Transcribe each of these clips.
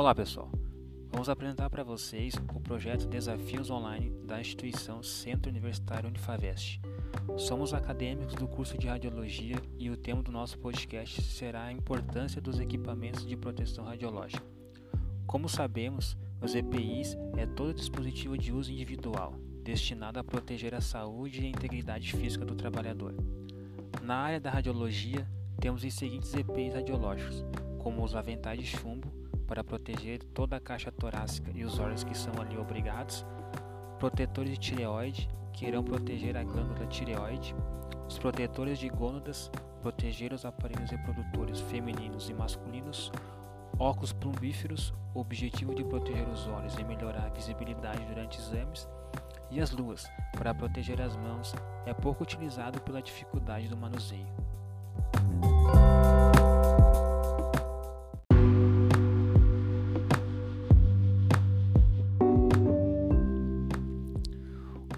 Olá pessoal, vamos apresentar para vocês o projeto Desafios Online da instituição Centro Universitário Unifavest. Somos acadêmicos do curso de Radiologia e o tema do nosso podcast será a importância dos equipamentos de proteção radiológica. Como sabemos, os EPIs é todo dispositivo de uso individual, destinado a proteger a saúde e a integridade física do trabalhador. Na área da radiologia, temos os seguintes EPIs radiológicos, como os aventais de chumbo, para proteger toda a caixa torácica e os órgãos que são ali obrigados, protetores de tireoide, que irão proteger a glândula tireoide, os protetores de gônadas, proteger os aparelhos reprodutores femininos e masculinos, óculos plumbíferos, objetivo de proteger os olhos e melhorar a visibilidade durante exames, e as luvas, para proteger as mãos, é pouco utilizado pela dificuldade do manuseio.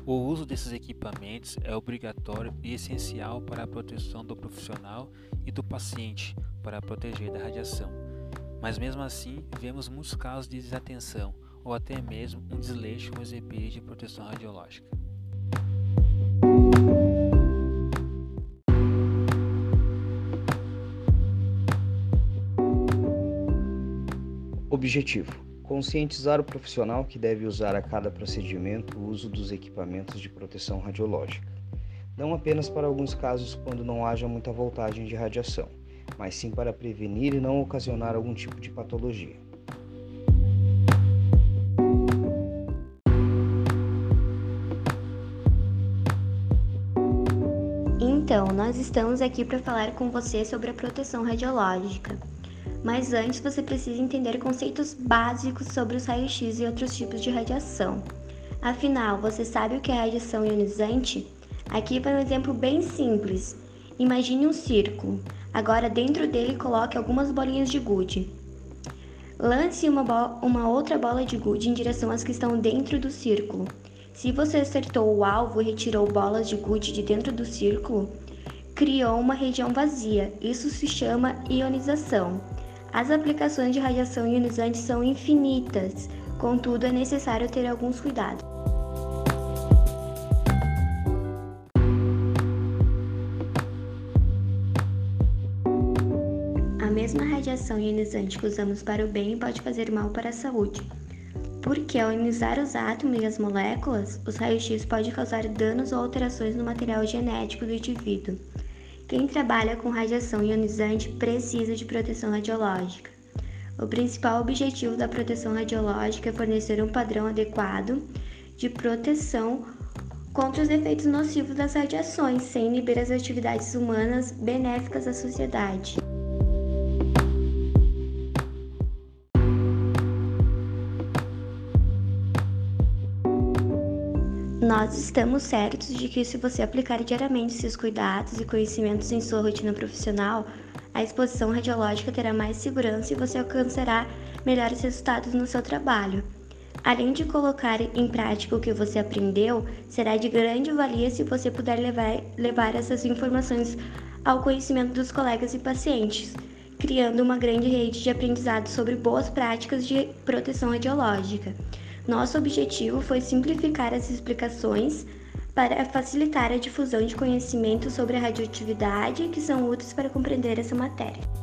O uso desses equipamentos é obrigatório e essencial para a proteção do profissional e do paciente para proteger da radiação. Mas mesmo assim, vemos muitos casos de desatenção ou até mesmo um desleixo com os EPIs de proteção radiológica. Objetivo: conscientizar o profissional que deve usar a cada procedimento o uso dos equipamentos de proteção radiológica. Não apenas para alguns casos quando não haja muita voltagem de radiação, mas sim para prevenir e não ocasionar algum tipo de patologia. Então, nós estamos aqui para falar com você sobre a proteção radiológica. Mas antes você precisa entender conceitos básicos sobre os raios-x e outros tipos de radiação. Afinal, você sabe o que é radiação ionizante? Aqui vai um exemplo bem simples. Imagine um círculo. Agora dentro dele coloque algumas bolinhas de gude. Lance uma, uma outra bola de gude em direção às que estão dentro do círculo. Se você acertou o alvo e retirou bolas de gude de dentro do círculo, criou uma região vazia. Isso se chama ionização. As aplicações de radiação ionizante são infinitas, contudo, é necessário ter alguns cuidados. A mesma radiação ionizante que usamos para o bem pode fazer mal para a saúde. Porque ao ionizar os átomos e as moléculas, os raios-x podem causar danos ou alterações no material genético do indivíduo. Quem trabalha com radiação ionizante precisa de proteção radiológica. O principal objetivo da proteção radiológica é fornecer um padrão adequado de proteção contra os efeitos nocivos das radiações, sem inibir as atividades humanas benéficas à sociedade. Nós estamos certos de que, se você aplicar diariamente seus cuidados e conhecimentos em sua rotina profissional, a exposição radiológica terá mais segurança e você alcançará melhores resultados no seu trabalho. Além de colocar em prática o que você aprendeu, será de grande valia se você puder levar, levar essas informações ao conhecimento dos colegas e pacientes, criando uma grande rede de aprendizado sobre boas práticas de proteção radiológica. Nosso objetivo foi simplificar as explicações para facilitar a difusão de conhecimentos sobre a radioatividade que são úteis para compreender essa matéria.